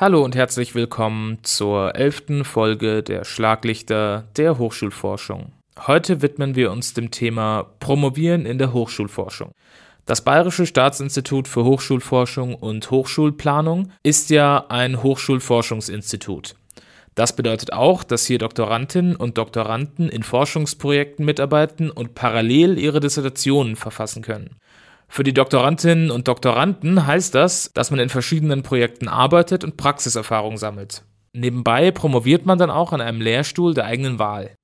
Hallo und herzlich willkommen zur elften Folge der Schlaglichter der Hochschulforschung. Heute widmen wir uns dem Thema Promovieren in der Hochschulforschung. Das Bayerische Staatsinstitut für Hochschulforschung und Hochschulplanung ist ja ein Hochschulforschungsinstitut. Das bedeutet auch, dass hier Doktorandinnen und Doktoranden in Forschungsprojekten mitarbeiten und parallel ihre Dissertationen verfassen können. Für die Doktorandinnen und Doktoranden heißt das, dass man in verschiedenen Projekten arbeitet und Praxiserfahrung sammelt. Nebenbei promoviert man dann auch an einem Lehrstuhl der eigenen Wahl.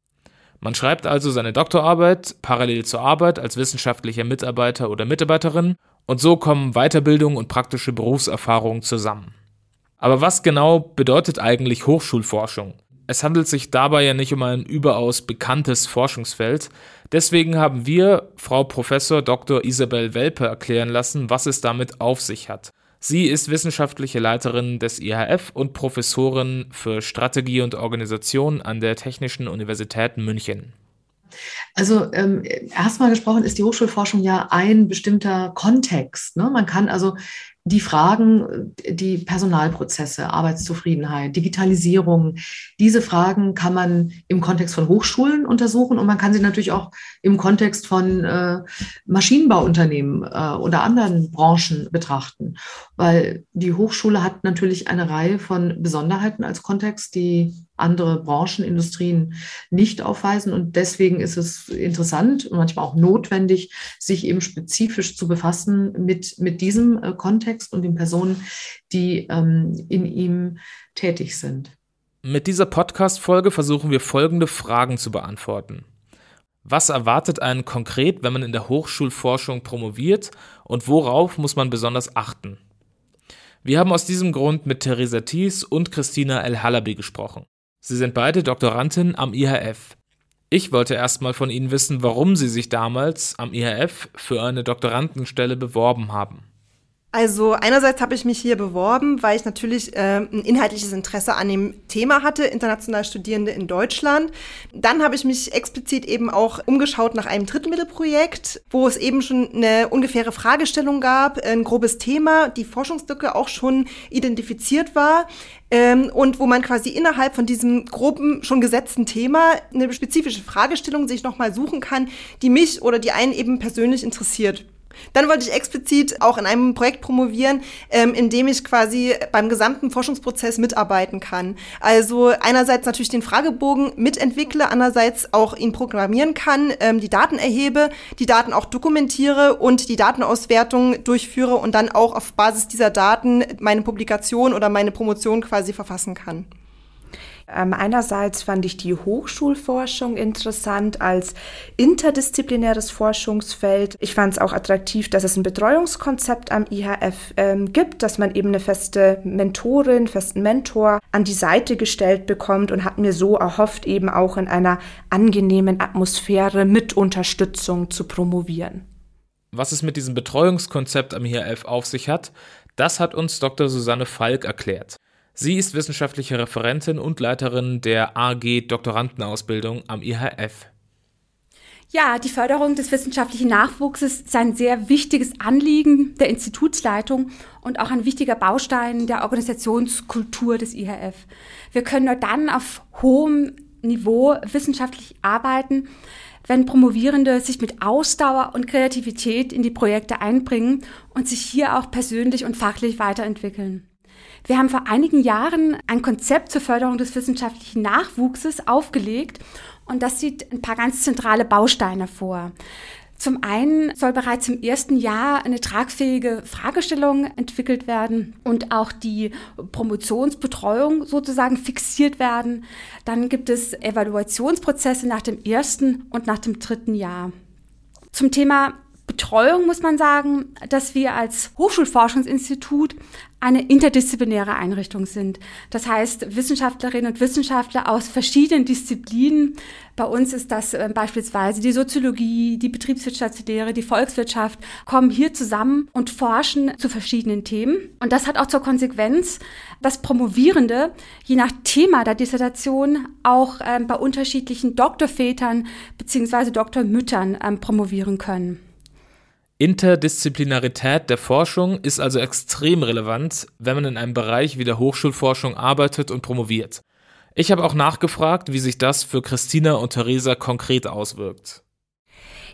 Man schreibt also seine Doktorarbeit parallel zur Arbeit als wissenschaftlicher Mitarbeiter oder Mitarbeiterin und so kommen Weiterbildung und praktische Berufserfahrung zusammen. Aber was genau bedeutet eigentlich Hochschulforschung? Es handelt sich dabei ja nicht um ein überaus bekanntes Forschungsfeld. Deswegen haben wir Frau Professor Dr. Isabel Welpe erklären lassen, was es damit auf sich hat. Sie ist wissenschaftliche Leiterin des IHF und Professorin für Strategie und Organisation an der Technischen Universität München. Also ähm, erstmal gesprochen ist die Hochschulforschung ja ein bestimmter Kontext. Ne? Man kann also die Fragen, die Personalprozesse, Arbeitszufriedenheit, Digitalisierung, diese Fragen kann man im Kontext von Hochschulen untersuchen und man kann sie natürlich auch im Kontext von äh, Maschinenbauunternehmen äh, oder anderen Branchen betrachten, weil die Hochschule hat natürlich eine Reihe von Besonderheiten als Kontext, die andere Branchen, Industrien nicht aufweisen. Und deswegen ist es interessant und manchmal auch notwendig, sich eben spezifisch zu befassen mit, mit diesem äh, Kontext und den Personen, die ähm, in ihm tätig sind. Mit dieser Podcast-Folge versuchen wir folgende Fragen zu beantworten. Was erwartet einen konkret, wenn man in der Hochschulforschung promoviert und worauf muss man besonders achten? Wir haben aus diesem Grund mit Theresa Thies und Christina El-Halabi gesprochen. Sie sind beide Doktoranden am IHF. Ich wollte erstmal von Ihnen wissen, warum Sie sich damals am IHF für eine Doktorandenstelle beworben haben. Also einerseits habe ich mich hier beworben, weil ich natürlich äh, ein inhaltliches Interesse an dem Thema hatte, international Studierende in Deutschland. Dann habe ich mich explizit eben auch umgeschaut nach einem Drittmittelprojekt, wo es eben schon eine ungefähre Fragestellung gab, ein grobes Thema, die Forschungslücke auch schon identifiziert war ähm, und wo man quasi innerhalb von diesem groben, schon gesetzten Thema eine spezifische Fragestellung sich nochmal suchen kann, die mich oder die einen eben persönlich interessiert. Dann wollte ich explizit auch in einem Projekt promovieren, ähm, in dem ich quasi beim gesamten Forschungsprozess mitarbeiten kann. Also einerseits natürlich den Fragebogen mitentwickle, andererseits auch ihn programmieren kann, ähm, die Daten erhebe, die Daten auch dokumentiere und die Datenauswertung durchführe und dann auch auf Basis dieser Daten meine Publikation oder meine Promotion quasi verfassen kann. Ähm, einerseits fand ich die Hochschulforschung interessant als interdisziplinäres Forschungsfeld. Ich fand es auch attraktiv, dass es ein Betreuungskonzept am IHF ähm, gibt, dass man eben eine feste Mentorin, festen Mentor an die Seite gestellt bekommt und hat mir so erhofft, eben auch in einer angenehmen Atmosphäre mit Unterstützung zu promovieren. Was es mit diesem Betreuungskonzept am IHF auf sich hat, das hat uns Dr. Susanne Falk erklärt. Sie ist wissenschaftliche Referentin und Leiterin der AG Doktorandenausbildung am IHF. Ja, die Förderung des wissenschaftlichen Nachwuchses ist ein sehr wichtiges Anliegen der Institutsleitung und auch ein wichtiger Baustein der Organisationskultur des IHF. Wir können nur dann auf hohem Niveau wissenschaftlich arbeiten, wenn Promovierende sich mit Ausdauer und Kreativität in die Projekte einbringen und sich hier auch persönlich und fachlich weiterentwickeln. Wir haben vor einigen Jahren ein Konzept zur Förderung des wissenschaftlichen Nachwuchses aufgelegt und das sieht ein paar ganz zentrale Bausteine vor. Zum einen soll bereits im ersten Jahr eine tragfähige Fragestellung entwickelt werden und auch die Promotionsbetreuung sozusagen fixiert werden. Dann gibt es Evaluationsprozesse nach dem ersten und nach dem dritten Jahr. Zum Thema Betreuung muss man sagen, dass wir als Hochschulforschungsinstitut eine interdisziplinäre Einrichtung sind. Das heißt, Wissenschaftlerinnen und Wissenschaftler aus verschiedenen Disziplinen, bei uns ist das äh, beispielsweise die Soziologie, die Betriebswirtschaftslehre, die Volkswirtschaft, kommen hier zusammen und forschen zu verschiedenen Themen. Und das hat auch zur Konsequenz, dass Promovierende je nach Thema der Dissertation auch ähm, bei unterschiedlichen Doktorvätern bzw. Doktormüttern ähm, promovieren können. Interdisziplinarität der Forschung ist also extrem relevant, wenn man in einem Bereich wie der Hochschulforschung arbeitet und promoviert. Ich habe auch nachgefragt, wie sich das für Christina und Theresa konkret auswirkt.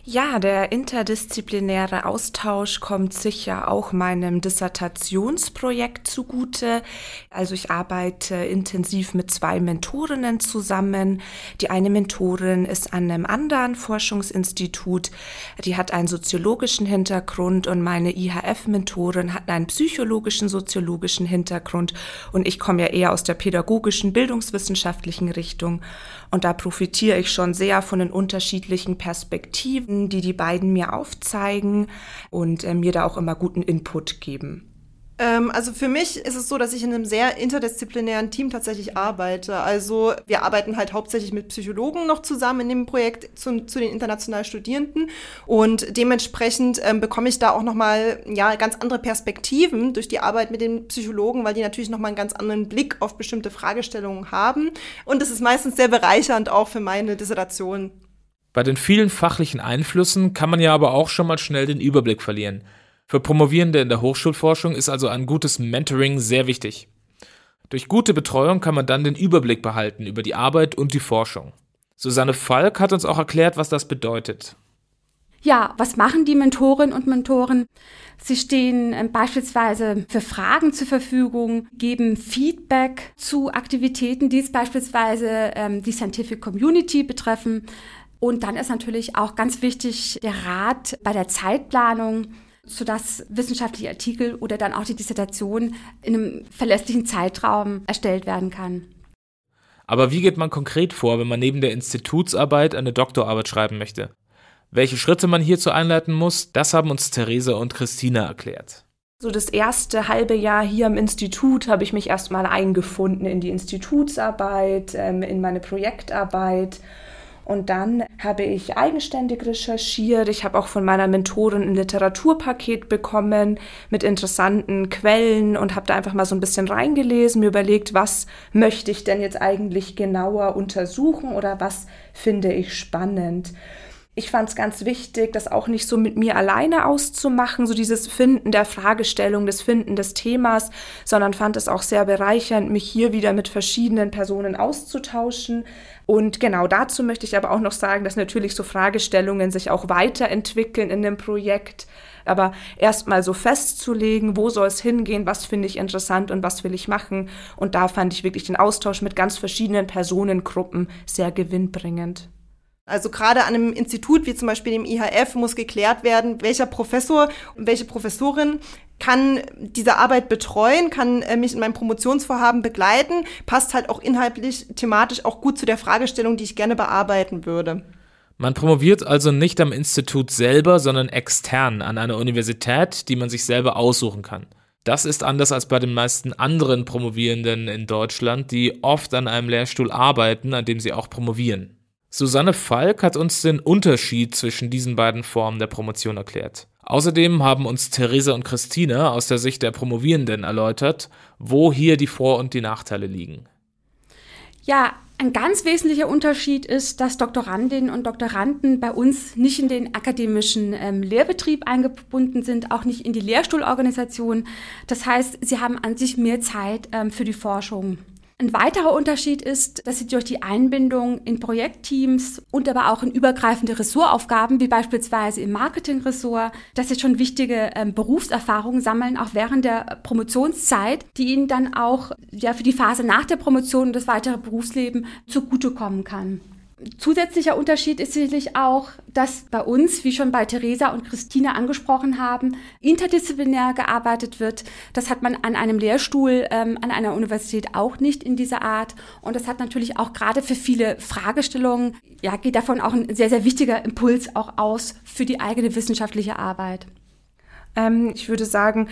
Ja, der interdisziplinäre Austausch kommt sicher auch meinem Dissertationsprojekt zugute. Also ich arbeite intensiv mit zwei Mentorinnen zusammen. Die eine Mentorin ist an einem anderen Forschungsinstitut. Die hat einen soziologischen Hintergrund und meine IHF-Mentorin hat einen psychologischen, soziologischen Hintergrund. Und ich komme ja eher aus der pädagogischen, bildungswissenschaftlichen Richtung. Und da profitiere ich schon sehr von den unterschiedlichen Perspektiven, die die beiden mir aufzeigen und äh, mir da auch immer guten Input geben. Ähm, also für mich ist es so, dass ich in einem sehr interdisziplinären Team tatsächlich arbeite. Also wir arbeiten halt hauptsächlich mit Psychologen noch zusammen in dem Projekt zu, zu den internationalen Studierenden und dementsprechend ähm, bekomme ich da auch nochmal ja, ganz andere Perspektiven durch die Arbeit mit den Psychologen, weil die natürlich nochmal einen ganz anderen Blick auf bestimmte Fragestellungen haben und das ist meistens sehr bereichernd auch für meine Dissertation. Bei den vielen fachlichen Einflüssen kann man ja aber auch schon mal schnell den Überblick verlieren. Für Promovierende in der Hochschulforschung ist also ein gutes Mentoring sehr wichtig. Durch gute Betreuung kann man dann den Überblick behalten über die Arbeit und die Forschung. Susanne Falk hat uns auch erklärt, was das bedeutet. Ja, was machen die Mentorinnen und Mentoren? Sie stehen äh, beispielsweise für Fragen zur Verfügung, geben Feedback zu Aktivitäten, die es beispielsweise ähm, die Scientific Community betreffen. Und dann ist natürlich auch ganz wichtig der Rat bei der Zeitplanung sodass wissenschaftliche Artikel oder dann auch die Dissertation in einem verlässlichen Zeitraum erstellt werden kann. Aber wie geht man konkret vor, wenn man neben der Institutsarbeit eine Doktorarbeit schreiben möchte? Welche Schritte man hierzu einleiten muss, das haben uns Theresa und Christina erklärt. So das erste halbe Jahr hier am Institut habe ich mich erstmal eingefunden in die Institutsarbeit, ähm, in meine Projektarbeit und dann habe ich eigenständig recherchiert. Ich habe auch von meiner Mentorin ein Literaturpaket bekommen mit interessanten Quellen und habe da einfach mal so ein bisschen reingelesen, mir überlegt, was möchte ich denn jetzt eigentlich genauer untersuchen oder was finde ich spannend. Ich fand es ganz wichtig, das auch nicht so mit mir alleine auszumachen, so dieses Finden der Fragestellung, das Finden des Themas, sondern fand es auch sehr bereichernd, mich hier wieder mit verschiedenen Personen auszutauschen. Und genau dazu möchte ich aber auch noch sagen, dass natürlich so Fragestellungen sich auch weiterentwickeln in dem Projekt. Aber erstmal so festzulegen, wo soll es hingehen, was finde ich interessant und was will ich machen. Und da fand ich wirklich den Austausch mit ganz verschiedenen Personengruppen sehr gewinnbringend. Also gerade an einem Institut wie zum Beispiel dem IHF muss geklärt werden, welcher Professor und welche Professorin kann diese Arbeit betreuen, kann äh, mich in meinem Promotionsvorhaben begleiten, passt halt auch inhaltlich, thematisch auch gut zu der Fragestellung, die ich gerne bearbeiten würde. Man promoviert also nicht am Institut selber, sondern extern an einer Universität, die man sich selber aussuchen kann. Das ist anders als bei den meisten anderen Promovierenden in Deutschland, die oft an einem Lehrstuhl arbeiten, an dem sie auch promovieren. Susanne Falk hat uns den Unterschied zwischen diesen beiden Formen der Promotion erklärt. Außerdem haben uns Theresa und Christine aus der Sicht der Promovierenden erläutert, wo hier die Vor- und die Nachteile liegen. Ja, ein ganz wesentlicher Unterschied ist, dass Doktorandinnen und Doktoranden bei uns nicht in den akademischen ähm, Lehrbetrieb eingebunden sind, auch nicht in die Lehrstuhlorganisation. Das heißt, sie haben an sich mehr Zeit ähm, für die Forschung. Ein weiterer Unterschied ist, dass sie durch die Einbindung in Projektteams und aber auch in übergreifende Ressortaufgaben, wie beispielsweise im Marketingressort, dass sie schon wichtige ähm, Berufserfahrungen sammeln, auch während der Promotionszeit, die ihnen dann auch ja, für die Phase nach der Promotion und das weitere Berufsleben zugutekommen kann zusätzlicher Unterschied ist sicherlich auch, dass bei uns, wie schon bei Theresa und Christine angesprochen haben, interdisziplinär gearbeitet wird. Das hat man an einem Lehrstuhl ähm, an einer Universität auch nicht in dieser Art. Und das hat natürlich auch gerade für viele Fragestellungen, ja, geht davon auch ein sehr, sehr wichtiger Impuls auch aus für die eigene wissenschaftliche Arbeit. Ähm, ich würde sagen,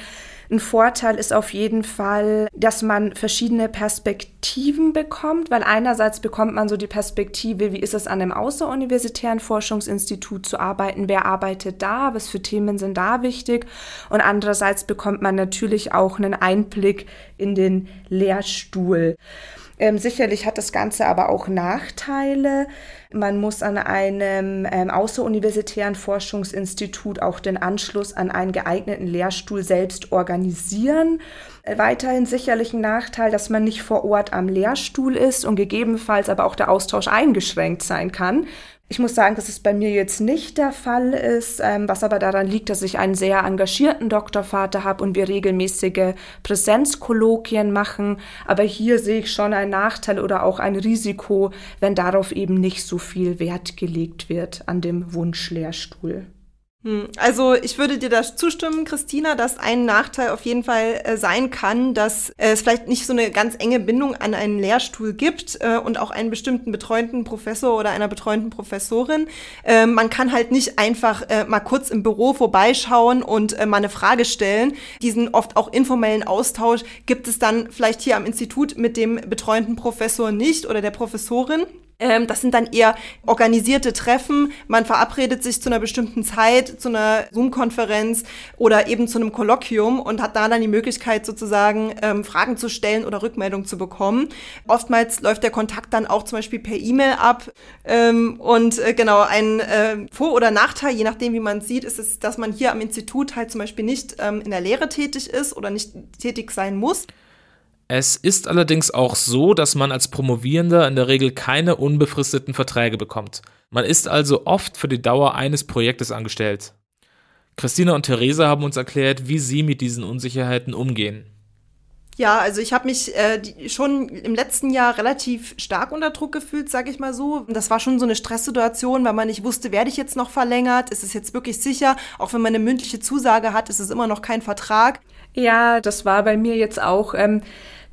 ein Vorteil ist auf jeden Fall, dass man verschiedene Perspektiven bekommt, weil einerseits bekommt man so die Perspektive, wie ist es an einem außeruniversitären Forschungsinstitut zu arbeiten, wer arbeitet da, was für Themen sind da wichtig und andererseits bekommt man natürlich auch einen Einblick in den Lehrstuhl. Ähm, sicherlich hat das Ganze aber auch Nachteile. Man muss an einem ähm, außeruniversitären Forschungsinstitut auch den Anschluss an einen geeigneten Lehrstuhl selbst organisieren. Äh, weiterhin sicherlich ein Nachteil, dass man nicht vor Ort am Lehrstuhl ist und gegebenenfalls aber auch der Austausch eingeschränkt sein kann. Ich muss sagen, dass es bei mir jetzt nicht der Fall ist, ähm, was aber daran liegt, dass ich einen sehr engagierten Doktorvater habe und wir regelmäßige Präsenzkolloquien machen. Aber hier sehe ich schon einen Nachteil oder auch ein Risiko, wenn darauf eben nicht so viel Wert gelegt wird an dem Wunschlehrstuhl. Hm, also ich würde dir da zustimmen, Christina, dass ein Nachteil auf jeden Fall äh, sein kann, dass äh, es vielleicht nicht so eine ganz enge Bindung an einen Lehrstuhl gibt äh, und auch einen bestimmten betreuenden Professor oder einer betreuenden Professorin. Äh, man kann halt nicht einfach äh, mal kurz im Büro vorbeischauen und äh, mal eine Frage stellen. Diesen oft auch informellen Austausch gibt es dann vielleicht hier am Institut mit dem betreuenden Professor nicht oder der Professorin. Ähm, das sind dann eher organisierte Treffen. Man verabredet sich zu einer bestimmten Zeit, zu einer Zoom-Konferenz oder eben zu einem Kolloquium und hat da dann die Möglichkeit, sozusagen ähm, Fragen zu stellen oder Rückmeldung zu bekommen. Oftmals läuft der Kontakt dann auch zum Beispiel per E-Mail ab. Ähm, und äh, genau, ein äh, Vor- oder Nachteil, je nachdem, wie man sieht, ist es, dass man hier am Institut halt zum Beispiel nicht ähm, in der Lehre tätig ist oder nicht tätig sein muss. Es ist allerdings auch so, dass man als Promovierender in der Regel keine unbefristeten Verträge bekommt. Man ist also oft für die Dauer eines Projektes angestellt. Christina und Theresa haben uns erklärt, wie sie mit diesen Unsicherheiten umgehen. Ja, also ich habe mich äh, die, schon im letzten Jahr relativ stark unter Druck gefühlt, sage ich mal so. Das war schon so eine Stresssituation, weil man nicht wusste, werde ich jetzt noch verlängert? Ist es jetzt wirklich sicher? Auch wenn man eine mündliche Zusage hat, ist es immer noch kein Vertrag. Ja, das war bei mir jetzt auch. Ähm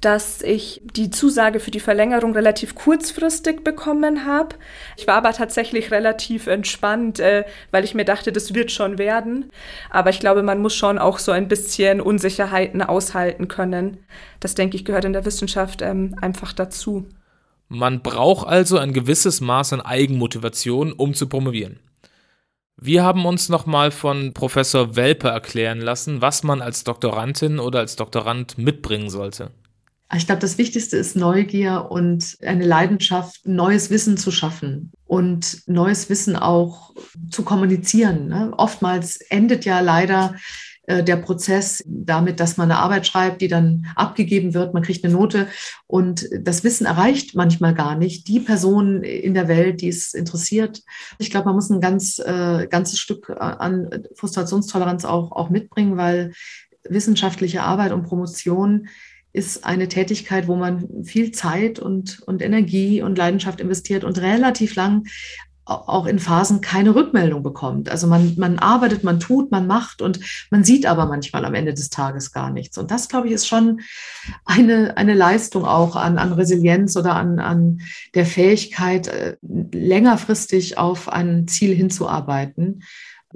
dass ich die Zusage für die Verlängerung relativ kurzfristig bekommen habe. Ich war aber tatsächlich relativ entspannt, äh, weil ich mir dachte, das wird schon werden. Aber ich glaube, man muss schon auch so ein bisschen Unsicherheiten aushalten können. Das denke ich gehört in der Wissenschaft ähm, einfach dazu. Man braucht also ein gewisses Maß an Eigenmotivation, um zu promovieren. Wir haben uns nochmal von Professor Welpe erklären lassen, was man als Doktorandin oder als Doktorand mitbringen sollte. Ich glaube, das Wichtigste ist Neugier und eine Leidenschaft, neues Wissen zu schaffen und neues Wissen auch zu kommunizieren. Ne? Oftmals endet ja leider äh, der Prozess damit, dass man eine Arbeit schreibt, die dann abgegeben wird, man kriegt eine Note und das Wissen erreicht manchmal gar nicht die Person in der Welt, die es interessiert. Ich glaube, man muss ein ganz, äh, ganzes Stück an Frustrationstoleranz auch, auch mitbringen, weil wissenschaftliche Arbeit und Promotion ist eine Tätigkeit, wo man viel Zeit und, und Energie und Leidenschaft investiert und relativ lang auch in Phasen keine Rückmeldung bekommt. Also man, man arbeitet, man tut, man macht und man sieht aber manchmal am Ende des Tages gar nichts. Und das, glaube ich, ist schon eine, eine Leistung auch an, an Resilienz oder an, an der Fähigkeit, äh, längerfristig auf ein Ziel hinzuarbeiten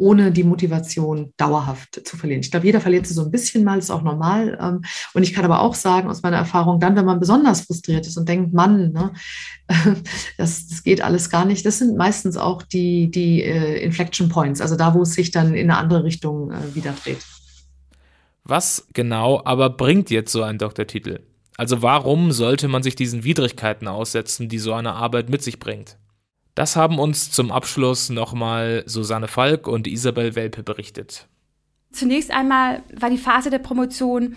ohne die Motivation dauerhaft zu verlieren. Ich glaube, jeder verliert sie so ein bisschen mal, ist auch normal. Ähm, und ich kann aber auch sagen, aus meiner Erfahrung, dann, wenn man besonders frustriert ist und denkt, Mann, ne, das, das geht alles gar nicht, das sind meistens auch die, die äh, Inflection Points, also da, wo es sich dann in eine andere Richtung äh, wieder dreht. Was genau aber bringt jetzt so ein Doktortitel? Also warum sollte man sich diesen Widrigkeiten aussetzen, die so eine Arbeit mit sich bringt? Das haben uns zum Abschluss nochmal Susanne Falk und Isabel Welpe berichtet. Zunächst einmal war die Phase der Promotion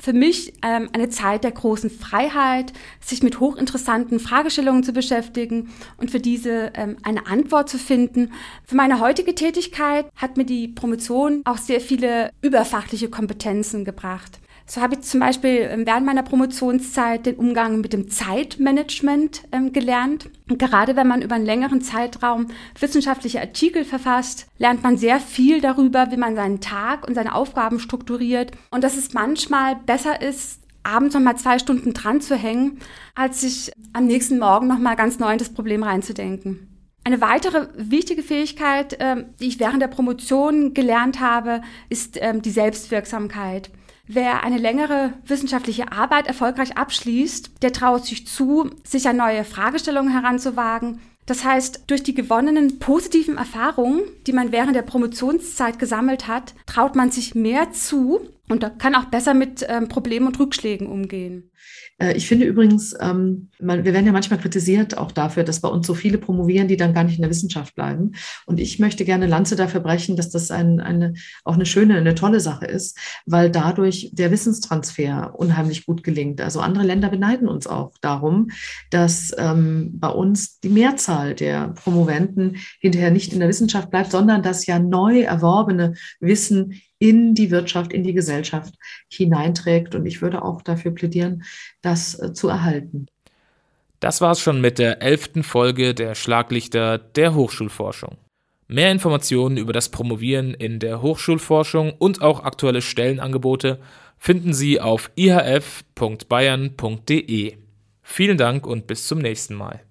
für mich ähm, eine Zeit der großen Freiheit, sich mit hochinteressanten Fragestellungen zu beschäftigen und für diese ähm, eine Antwort zu finden. Für meine heutige Tätigkeit hat mir die Promotion auch sehr viele überfachliche Kompetenzen gebracht. So habe ich zum Beispiel ähm, während meiner Promotionszeit den Umgang mit dem Zeitmanagement ähm, gelernt. Und gerade wenn man über einen längeren Zeitraum wissenschaftliche Artikel verfasst, lernt man sehr viel darüber, wie man seinen Tag und seine Aufgaben strukturiert und dass es manchmal besser ist, abends noch mal zwei Stunden dran zu hängen, als sich am nächsten Morgen noch mal ganz neu in das Problem reinzudenken. Eine weitere wichtige Fähigkeit, ähm, die ich während der Promotion gelernt habe, ist ähm, die Selbstwirksamkeit. Wer eine längere wissenschaftliche Arbeit erfolgreich abschließt, der traut sich zu, sich an neue Fragestellungen heranzuwagen. Das heißt, durch die gewonnenen positiven Erfahrungen, die man während der Promotionszeit gesammelt hat, traut man sich mehr zu und da kann auch besser mit ähm, Problemen und Rückschlägen umgehen. Äh, ich finde übrigens, ähm, man, wir werden ja manchmal kritisiert auch dafür, dass bei uns so viele promovieren, die dann gar nicht in der Wissenschaft bleiben. Und ich möchte gerne Lanze dafür brechen, dass das ein, eine, auch eine schöne, eine tolle Sache ist, weil dadurch der Wissenstransfer unheimlich gut gelingt. Also andere Länder beneiden uns auch darum, dass ähm, bei uns die Mehrzahl der Promoventen hinterher nicht in der Wissenschaft bleibt, sondern dass ja neu erworbene Wissen in die Wirtschaft, in die Gesellschaft hineinträgt. Und ich würde auch dafür plädieren, das äh, zu erhalten. Das war's schon mit der elften Folge der Schlaglichter der Hochschulforschung. Mehr Informationen über das Promovieren in der Hochschulforschung und auch aktuelle Stellenangebote finden Sie auf ihf.bayern.de. Vielen Dank und bis zum nächsten Mal.